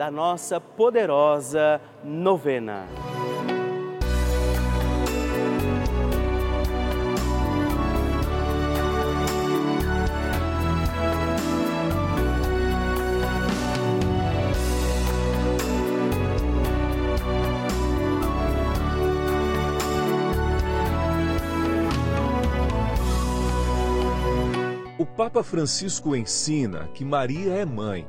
da nossa poderosa novena. O Papa Francisco ensina que Maria é mãe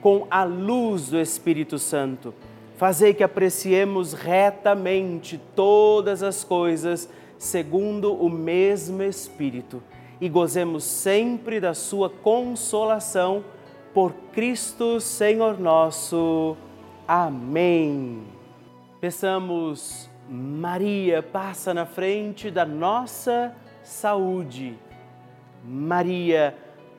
com a luz do Espírito Santo. Fazei que apreciemos retamente todas as coisas segundo o mesmo Espírito e gozemos sempre da Sua consolação por Cristo Senhor nosso. Amém. Peçamos, Maria, passa na frente da nossa saúde. Maria,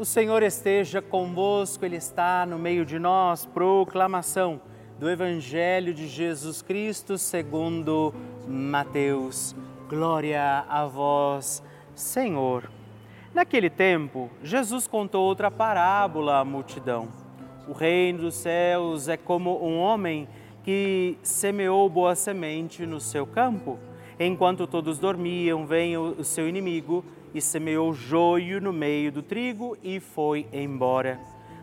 O Senhor esteja convosco, Ele está no meio de nós. Proclamação do Evangelho de Jesus Cristo segundo Mateus. Glória a vós, Senhor. Naquele tempo, Jesus contou outra parábola à multidão. O reino dos céus é como um homem que semeou boa semente no seu campo. Enquanto todos dormiam, vem o seu inimigo e semeou joio no meio do trigo e foi embora.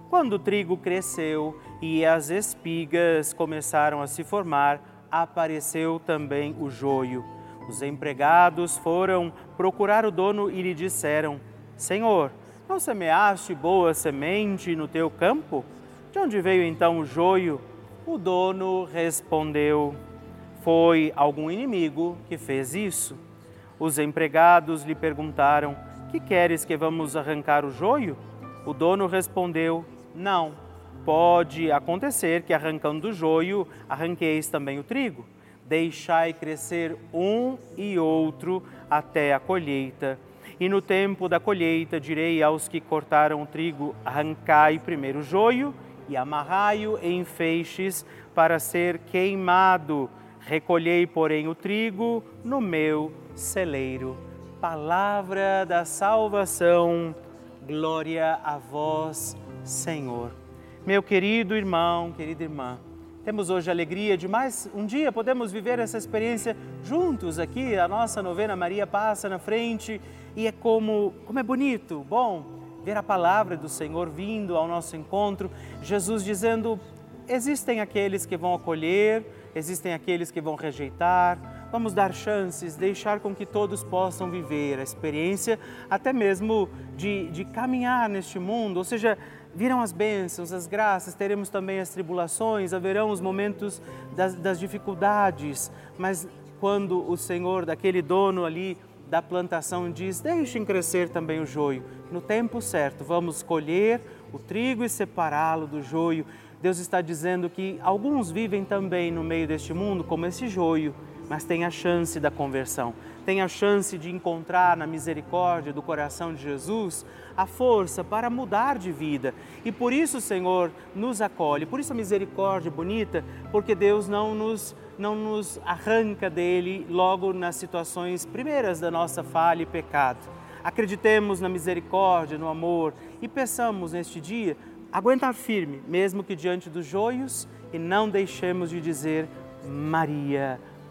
Quando o trigo cresceu e as espigas começaram a se formar, apareceu também o joio. Os empregados foram procurar o dono e lhe disseram: Senhor, não semeaste boa semente no teu campo? De onde veio então o joio? O dono respondeu: Foi algum inimigo que fez isso. Os empregados lhe perguntaram: Que queres que vamos arrancar o joio? O dono respondeu: Não, pode acontecer que arrancando do joio, arranqueis também o trigo. Deixai crescer um e outro até a colheita. E no tempo da colheita direi aos que cortaram o trigo: arrancai primeiro o joio e amarrai-o em feixes para ser queimado. Recolhei, porém, o trigo no meu celeiro. Palavra da salvação. Glória a vós, Senhor. Meu querido irmão, querida irmã, temos hoje a alegria de mais um dia podemos viver essa experiência juntos aqui. A nossa novena Maria passa na frente e é como, como é bonito, bom ver a palavra do Senhor vindo ao nosso encontro. Jesus dizendo: existem aqueles que vão acolher, existem aqueles que vão rejeitar. Vamos dar chances, deixar com que todos possam viver a experiência, até mesmo de, de caminhar neste mundo, ou seja, virão as bênçãos, as graças, teremos também as tribulações, haverão os momentos das, das dificuldades, mas quando o Senhor, daquele dono ali da plantação, diz: Deixem crescer também o joio, no tempo certo, vamos colher o trigo e separá-lo do joio. Deus está dizendo que alguns vivem também no meio deste mundo como esse joio, mas tem a chance da conversão, tem a chance de encontrar na misericórdia do coração de Jesus a força para mudar de vida. E por isso Senhor nos acolhe, por isso a misericórdia bonita, porque Deus não nos não nos arranca dele logo nas situações primeiras da nossa falha e pecado. Acreditemos na misericórdia, no amor e peçamos neste dia aguentar firme, mesmo que diante dos joios, e não deixemos de dizer Maria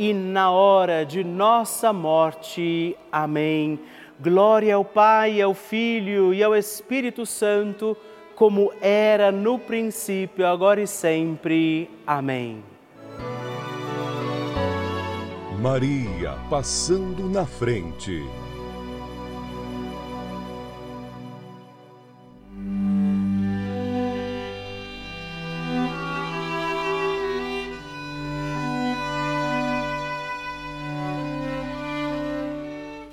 e na hora de nossa morte. Amém. Glória ao Pai, ao Filho e ao Espírito Santo, como era no princípio, agora e sempre. Amém. Maria passando na frente.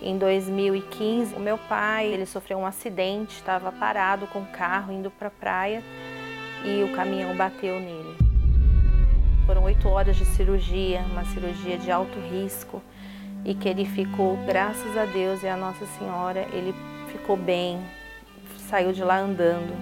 Em 2015, o meu pai, ele sofreu um acidente, estava parado com o carro indo para a praia e o caminhão bateu nele. Foram oito horas de cirurgia, uma cirurgia de alto risco e que ele ficou, graças a Deus e a Nossa Senhora, ele ficou bem, saiu de lá andando.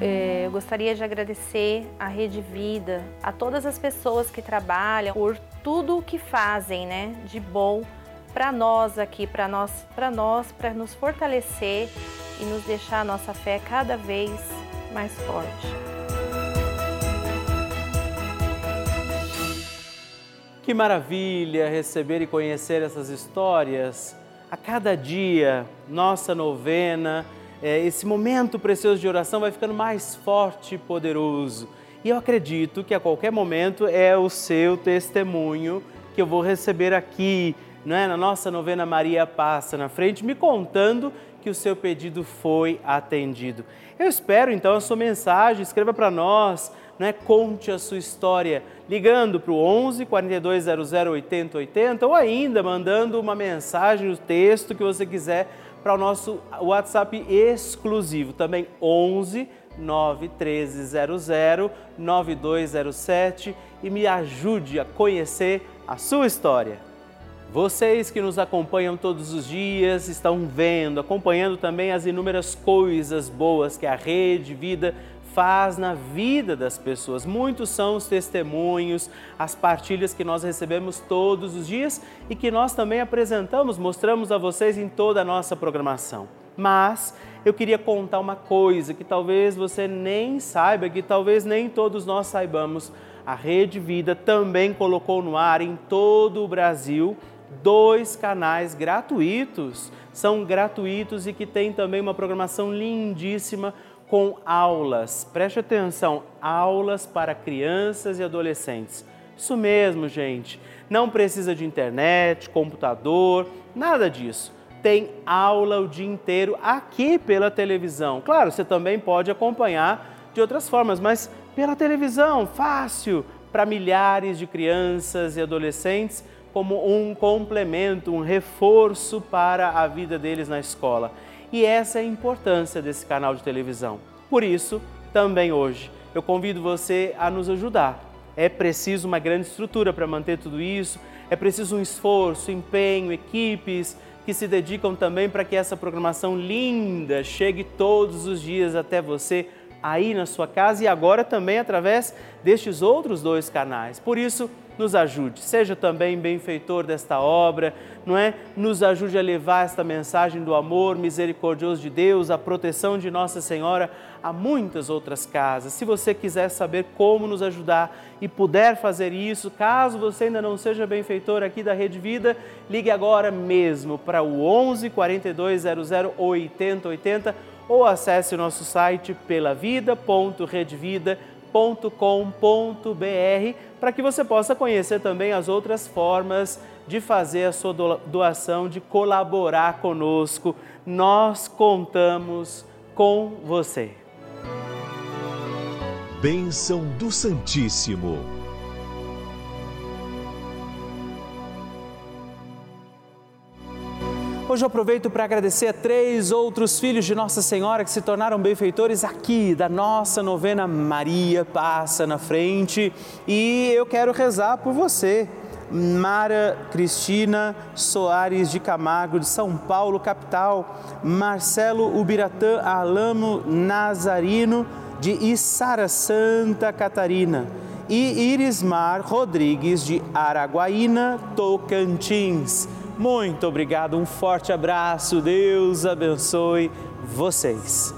É, eu gostaria de agradecer à Rede Vida, a todas as pessoas que trabalham por tudo o que fazem, né, de bom para nós aqui, para nós, para nós, para nos fortalecer e nos deixar a nossa fé cada vez mais forte. Que maravilha receber e conhecer essas histórias. A cada dia, nossa novena é, esse momento precioso de oração vai ficando mais forte e poderoso. E eu acredito que a qualquer momento é o seu testemunho que eu vou receber aqui, não é? na nossa novena Maria Passa na frente, me contando que o seu pedido foi atendido. Eu espero então a sua mensagem, escreva para nós, não é? conte a sua história, ligando para o 11 4200 8080 ou ainda mandando uma mensagem, o texto que você quiser para o nosso WhatsApp exclusivo, também 11 91300 9207 e me ajude a conhecer a sua história. Vocês que nos acompanham todos os dias estão vendo, acompanhando também as inúmeras coisas boas que a Rede Vida faz na vida das pessoas. Muitos são os testemunhos, as partilhas que nós recebemos todos os dias e que nós também apresentamos, mostramos a vocês em toda a nossa programação. Mas eu queria contar uma coisa que talvez você nem saiba, que talvez nem todos nós saibamos. A Rede Vida também colocou no ar em todo o Brasil dois canais gratuitos. São gratuitos e que tem também uma programação lindíssima com aulas. Preste atenção, aulas para crianças e adolescentes. Isso mesmo, gente. Não precisa de internet, computador, nada disso. Tem aula o dia inteiro aqui pela televisão. Claro, você também pode acompanhar de outras formas, mas pela televisão, fácil, para milhares de crianças e adolescentes, como um complemento, um reforço para a vida deles na escola. E essa é a importância desse canal de televisão. Por isso, também hoje, eu convido você a nos ajudar. É preciso uma grande estrutura para manter tudo isso, é preciso um esforço, empenho, equipes que se dedicam também para que essa programação linda chegue todos os dias até você aí na sua casa e agora também através destes outros dois canais. Por isso, nos ajude, seja também benfeitor desta obra, não é? Nos ajude a levar esta mensagem do amor misericordioso de Deus, a proteção de Nossa Senhora a muitas outras casas. Se você quiser saber como nos ajudar e puder fazer isso, caso você ainda não seja benfeitor aqui da Rede Vida, ligue agora mesmo para o 11 4200 8080 ou acesse o nosso site pelavida.redvida.com www.doação.com.br para que você possa conhecer também as outras formas de fazer a sua doação, de colaborar conosco. Nós contamos com você. Bênção do Santíssimo. Hoje eu aproveito para agradecer a três outros filhos de Nossa Senhora que se tornaram benfeitores aqui da nossa novena Maria Passa na Frente e eu quero rezar por você. Mara Cristina Soares de Camargo, de São Paulo, capital, Marcelo Ubiratã Alamo Nazarino, de Içara, Santa Catarina, e Irismar Rodrigues, de Araguaína, Tocantins. Muito obrigado, um forte abraço, Deus abençoe vocês.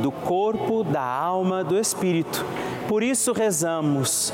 do corpo, da alma, do espírito. Por isso rezamos.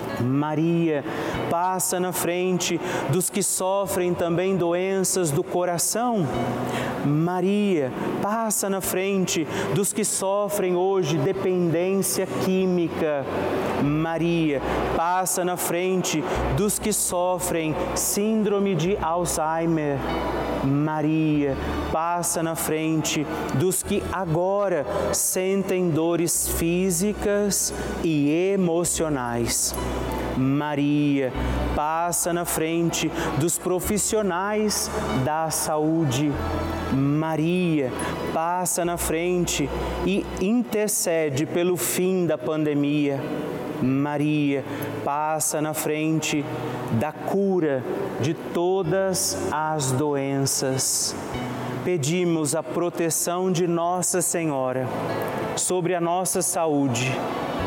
Maria passa na frente dos que sofrem também doenças do coração. Maria passa na frente dos que sofrem hoje dependência química. Maria passa na frente dos que sofrem síndrome de Alzheimer. Maria passa na frente dos que agora sentem dores físicas e emocionais. Maria passa na frente dos profissionais da saúde. Maria passa na frente e intercede pelo fim da pandemia. Maria passa na frente da cura de todas as doenças. Pedimos a proteção de Nossa Senhora sobre a nossa saúde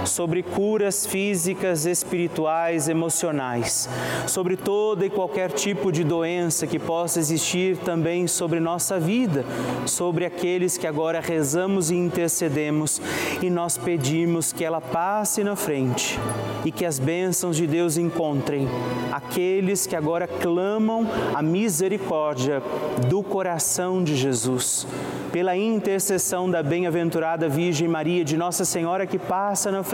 sobre curas físicas, espirituais, emocionais, sobre toda e qualquer tipo de doença que possa existir também sobre nossa vida, sobre aqueles que agora rezamos e intercedemos e nós pedimos que ela passe na frente e que as bênçãos de Deus encontrem aqueles que agora clamam a misericórdia do coração de Jesus. Pela intercessão da bem-aventurada Virgem Maria, de Nossa Senhora que passa na frente